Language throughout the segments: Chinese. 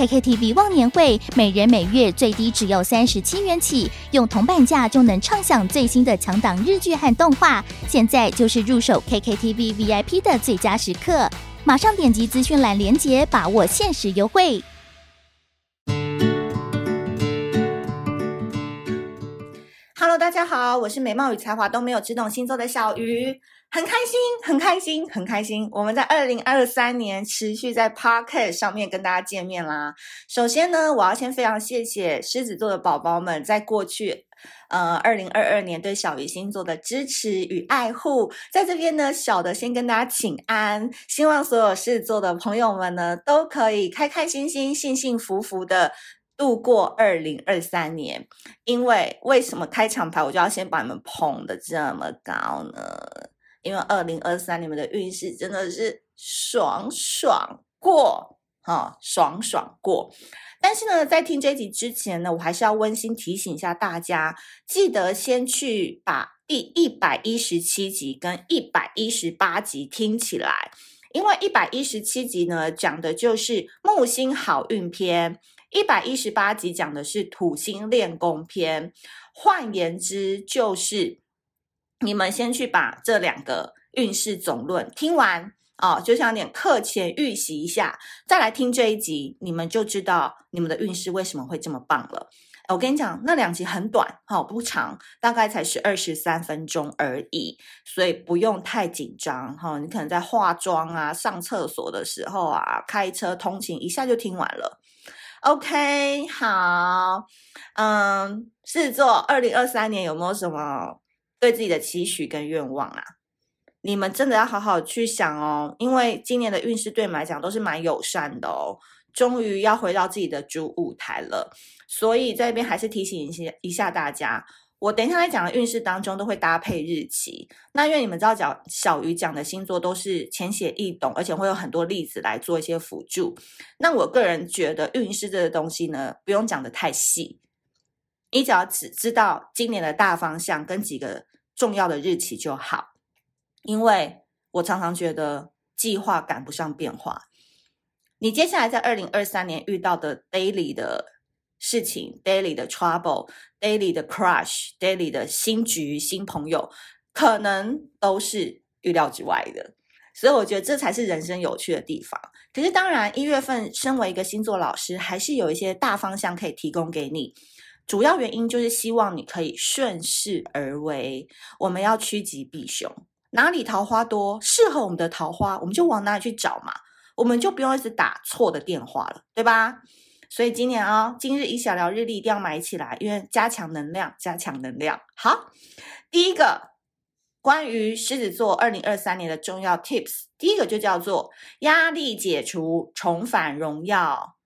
KKTV 忘年会，每人每月最低只要三十七元起，用铜板价就能畅享最新的强档日剧和动画。现在就是入手 KKTV VIP 的最佳时刻，马上点击资讯栏链接，把握限时优惠。Hello，大家好，我是美貌与才华都没有，只懂星座的小鱼，很开心，很开心，很开心。我们在二零二三年持续在 Podcast 上面跟大家见面啦。首先呢，我要先非常谢谢狮子座的宝宝们在过去呃二零二二年对小鱼星座的支持与爱护。在这边呢，小的先跟大家请安，希望所有狮子座的朋友们呢都可以开开心心、幸幸福福的。度过二零二三年，因为为什么开场牌我就要先把你们捧得这么高呢？因为二零二三你们的运势真的是爽爽过，哈、哦，爽爽过。但是呢，在听这集之前呢，我还是要温馨提醒一下大家，记得先去把第一百一十七集跟一百一十八集听起来，因为一百一十七集呢讲的就是木星好运篇。一百一十八集讲的是土星练功篇，换言之，就是你们先去把这两个运势总论听完哦，就像点课前预习一下，再来听这一集，你们就知道你们的运势为什么会这么棒了。我跟你讲，那两集很短，好不长，大概才是二十三分钟而已，所以不用太紧张哈。你可能在化妆啊、上厕所的时候啊、开车通勤，一下就听完了。OK，好，嗯，狮子座，二零二三年有没有什么对自己的期许跟愿望啊？你们真的要好好去想哦，因为今年的运势对你们来讲都是蛮友善的哦，终于要回到自己的主舞台了，所以在这边还是提醒一下一下大家。我等一下来讲的运势当中都会搭配日期，那因为你们知道讲小鱼讲的星座都是浅显易懂，而且会有很多例子来做一些辅助。那我个人觉得运势这个东西呢，不用讲得太细，你只要只知道今年的大方向跟几个重要的日期就好。因为我常常觉得计划赶不上变化，你接下来在二零二三年遇到的 daily 的。事情，daily 的 trouble，daily 的 crush，daily 的新局、新朋友，可能都是预料之外的，所以我觉得这才是人生有趣的地方。可是当然，一月份身为一个星座老师，还是有一些大方向可以提供给你。主要原因就是希望你可以顺势而为。我们要趋吉避凶，哪里桃花多，适合我们的桃花，我们就往哪里去找嘛，我们就不用一直打错的电话了，对吧？所以今年啊、今日宜小聊日历一定要买起来，因为加强能量，加强能量。好，第一个关于狮子座二零二三年的重要 tips，第一个就叫做压力解除，重返荣耀。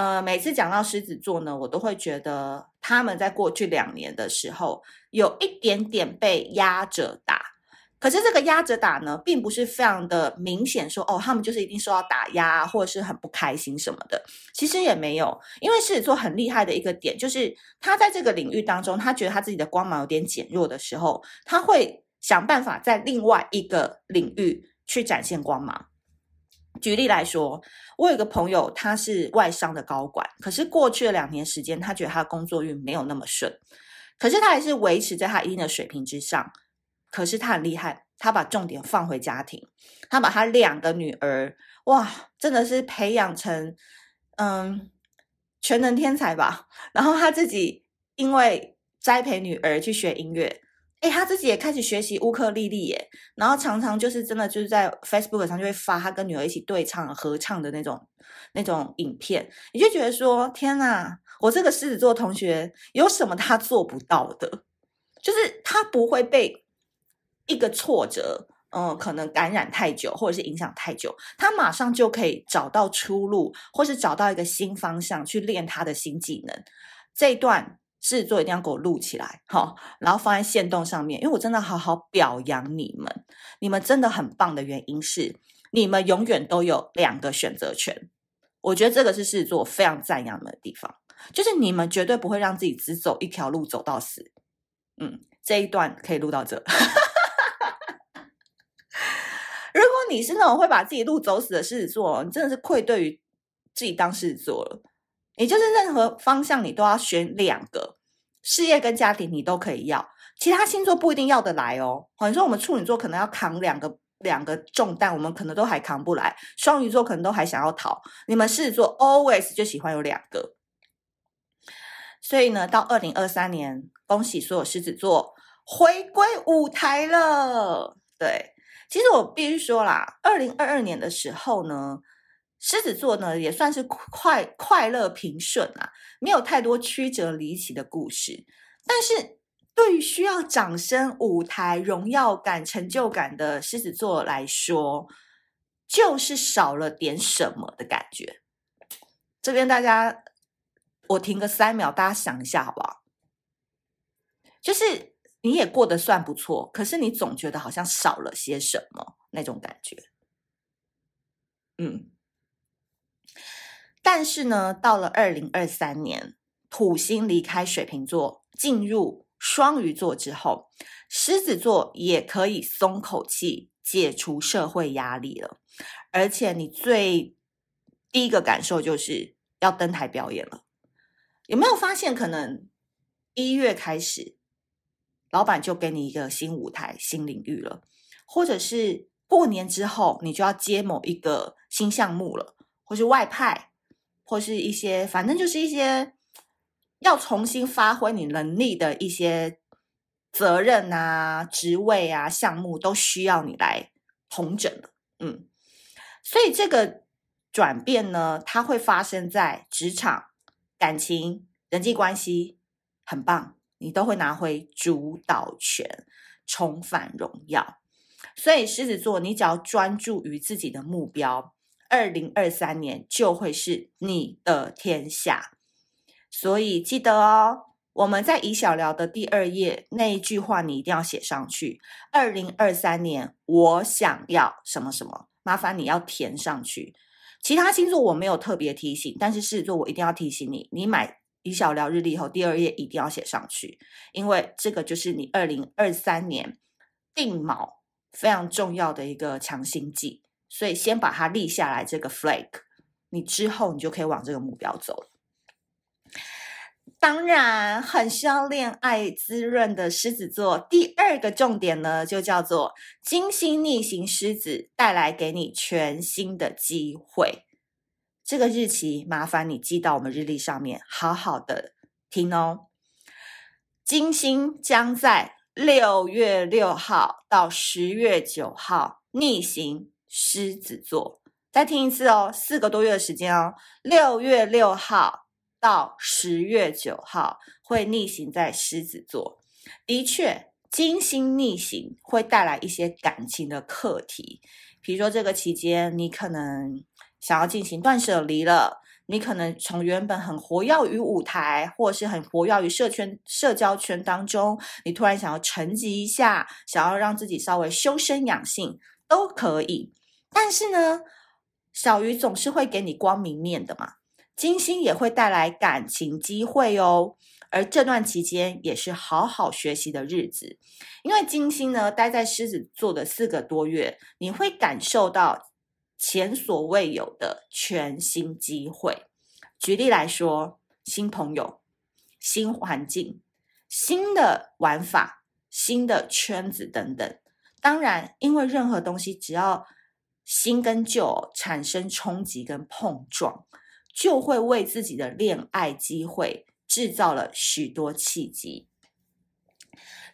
呃，每次讲到狮子座呢，我都会觉得他们在过去两年的时候有一点点被压着打。可是这个压着打呢，并不是非常的明显说，哦，他们就是一定受到打压，或者是很不开心什么的。其实也没有，因为狮子座很厉害的一个点，就是他在这个领域当中，他觉得他自己的光芒有点减弱的时候，他会想办法在另外一个领域去展现光芒。举例来说，我有个朋友，他是外商的高管，可是过去的两年时间，他觉得他的工作运没有那么顺，可是他还是维持在他一定的水平之上。可是他很厉害，他把重点放回家庭，他把他两个女儿，哇，真的是培养成，嗯，全能天才吧。然后他自己因为栽培女儿去学音乐，哎，他自己也开始学习乌克丽丽耶，然后常常就是真的就是在 Facebook 上就会发他跟女儿一起对唱合唱的那种那种影片，你就觉得说天哪，我这个狮子座同学有什么他做不到的？就是他不会被一个挫折，嗯，可能感染太久或者是影响太久，他马上就可以找到出路，或是找到一个新方向去练他的新技能。这一段。狮子座一定要给我录起来，好，然后放在线动上面，因为我真的好好表扬你们，你们真的很棒的原因是，你们永远都有两个选择权。我觉得这个是狮子座非常赞扬的地方，就是你们绝对不会让自己只走一条路走到死。嗯，这一段可以录到这。如果你是那种会把自己路走死的狮子座，你真的是愧对于自己当狮子座了。也就是任何方向你都要选两个，事业跟家庭你都可以要，其他星座不一定要得来哦。好，你说我们处女座可能要扛两个两个重担，我们可能都还扛不来；双鱼座可能都还想要逃，你们狮子座 always 就喜欢有两个。所以呢，到二零二三年，恭喜所有狮子座回归舞台了。对，其实我必须说啦，二零二二年的时候呢。狮子座呢，也算是快快乐平顺啊，没有太多曲折离奇的故事。但是，对于需要掌声、舞台、荣耀感、成就感的狮子座来说，就是少了点什么的感觉。这边大家，我停个三秒，大家想一下好不好？就是你也过得算不错，可是你总觉得好像少了些什么那种感觉。嗯。但是呢，到了二零二三年，土星离开水瓶座，进入双鱼座之后，狮子座也可以松口气，解除社会压力了。而且，你最第一个感受就是要登台表演了。有没有发现，可能一月开始，老板就给你一个新舞台、新领域了，或者是过年之后，你就要接某一个新项目了，或是外派。或是一些，反正就是一些要重新发挥你能力的一些责任啊、职位啊、项目，都需要你来统整了。嗯，所以这个转变呢，它会发生在职场、感情、人际关系，很棒，你都会拿回主导权，重返荣耀。所以狮子座，你只要专注于自己的目标。二零二三年就会是你的天下，所以记得哦，我们在以小聊的第二页那一句话，你一定要写上去。二零二三年，我想要什么什么，麻烦你要填上去。其他星座我没有特别提醒，但是狮子座我一定要提醒你，你买以小聊日历后，第二页一定要写上去，因为这个就是你二零二三年定锚非常重要的一个强心剂。所以先把它立下来，这个 flag，你之后你就可以往这个目标走了。当然，很需要恋爱滋润的狮子座，第二个重点呢，就叫做金星逆行狮子带来给你全新的机会。这个日期麻烦你记到我们日历上面，好好的听哦。金星将在六月六号到十月九号逆行。狮子座，再听一次哦，四个多月的时间哦，六月六号到十月九号会逆行在狮子座。的确，金星逆行会带来一些感情的课题，比如说这个期间你可能想要进行断舍离了，你可能从原本很活跃于舞台，或者是很活跃于社圈、社交圈当中，你突然想要沉寂一下，想要让自己稍微修身养性，都可以。但是呢，小鱼总是会给你光明面的嘛。金星也会带来感情机会哦，而这段期间也是好好学习的日子，因为金星呢待在狮子座的四个多月，你会感受到前所未有的全新机会。举例来说，新朋友、新环境、新的玩法、新的圈子等等。当然，因为任何东西只要新跟旧产生冲击跟碰撞，就会为自己的恋爱机会制造了许多契机。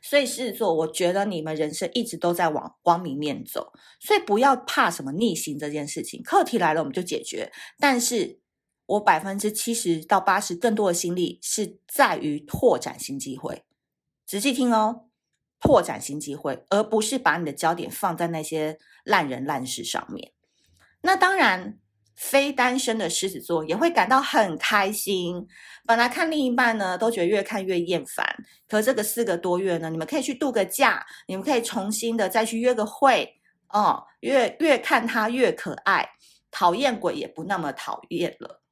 所以狮子座，我觉得你们人生一直都在往光明面走，所以不要怕什么逆行这件事情。课题来了，我们就解决。但是我百分之七十到八十更多的心力是在于拓展新机会。仔细听哦，拓展新机会，而不是把你的焦点放在那些烂人烂事上面。那当然。非单身的狮子座也会感到很开心。本来看另一半呢，都觉得越看越厌烦。可这个四个多月呢，你们可以去度个假，你们可以重新的再去约个会哦。越越看他越可爱，讨厌鬼也不那么讨厌了。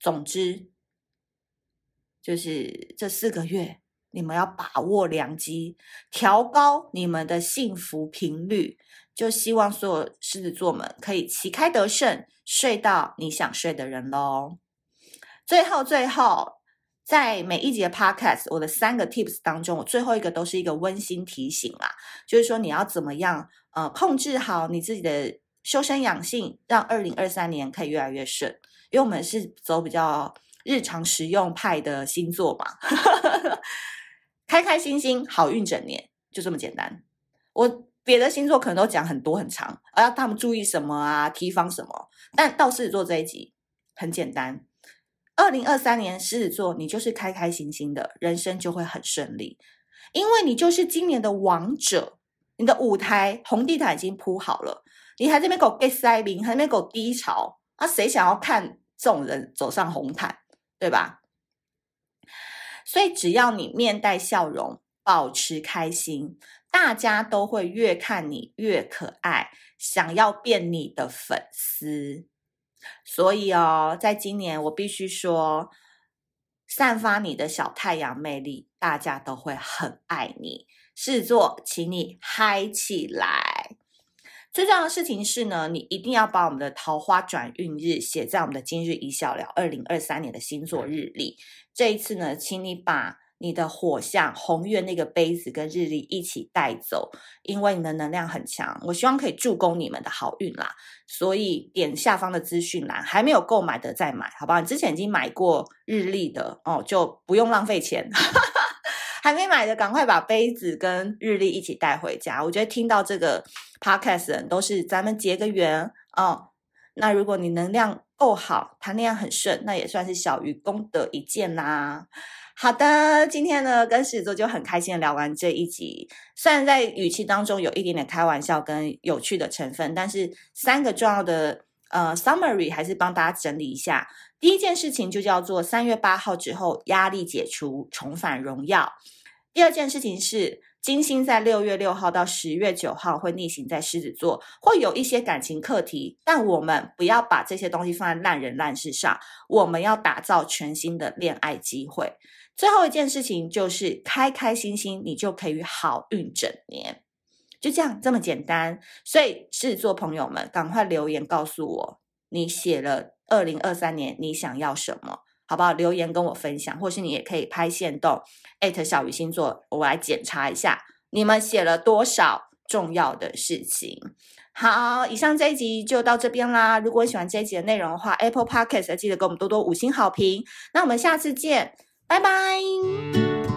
总之，就是这四个月，你们要把握良机，调高你们的幸福频率。就希望所有狮子座们可以旗开得胜，睡到你想睡的人喽。最后，最后，在每一节 Podcast，我的三个 Tips 当中，我最后一个都是一个温馨提醒啦，就是说你要怎么样呃控制好你自己的修身养性，让二零二三年可以越来越顺。因为我们是走比较日常实用派的星座嘛，开开心心，好运整年，就这么简单。我。别的星座可能都讲很多很长，而要他们注意什么啊，提防什么。但到狮子座这一集很简单，二零二三年狮子座你就是开开心心的，人生就会很顺利，因为你就是今年的王者，你的舞台红地毯已经铺好了，你还在那边给我 get 塞宾，还在那边给我低潮，啊，谁想要看这种人走上红毯，对吧？所以只要你面带笑容，保持开心。大家都会越看你越可爱，想要变你的粉丝。所以哦，在今年我必须说，散发你的小太阳魅力，大家都会很爱你。狮子座，请你嗨起来！最重要的事情是呢，你一定要把我们的桃花转运日写在我们的今日一笑了二零二三年的星座日历。这一次呢，请你把。你的火象红月那个杯子跟日历一起带走，因为你的能量很强，我希望可以助攻你们的好运啦。所以点下方的资讯栏，还没有购买的再买，好不好？你之前已经买过日历的哦，就不用浪费钱。还没买的，赶快把杯子跟日历一起带回家。我觉得听到这个 podcast 的人都是咱们结个缘哦。那如果你能量够好，谈恋爱很顺，那也算是小鱼功德一件啦。好的，今天呢，跟狮子座就很开心的聊完这一集。虽然在语气当中有一点点开玩笑跟有趣的成分，但是三个重要的呃 summary 还是帮大家整理一下。第一件事情就叫做三月八号之后压力解除，重返荣耀。第二件事情是金星在六月六号到十月九号会逆行在狮子座，会有一些感情课题，但我们不要把这些东西放在烂人烂事上，我们要打造全新的恋爱机会。最后一件事情就是开开心心，你就可以好运整年，就这样这么简单。所以狮子座朋友们，赶快留言告诉我，你写了二零二三年你想要什么，好不好？留言跟我分享，或是你也可以拍线动，艾特小鱼星座，我来检查一下你们写了多少重要的事情。好，以上这一集就到这边啦。如果喜欢这一集的内容的话，Apple Podcast 记得给我们多多五星好评。那我们下次见。拜拜。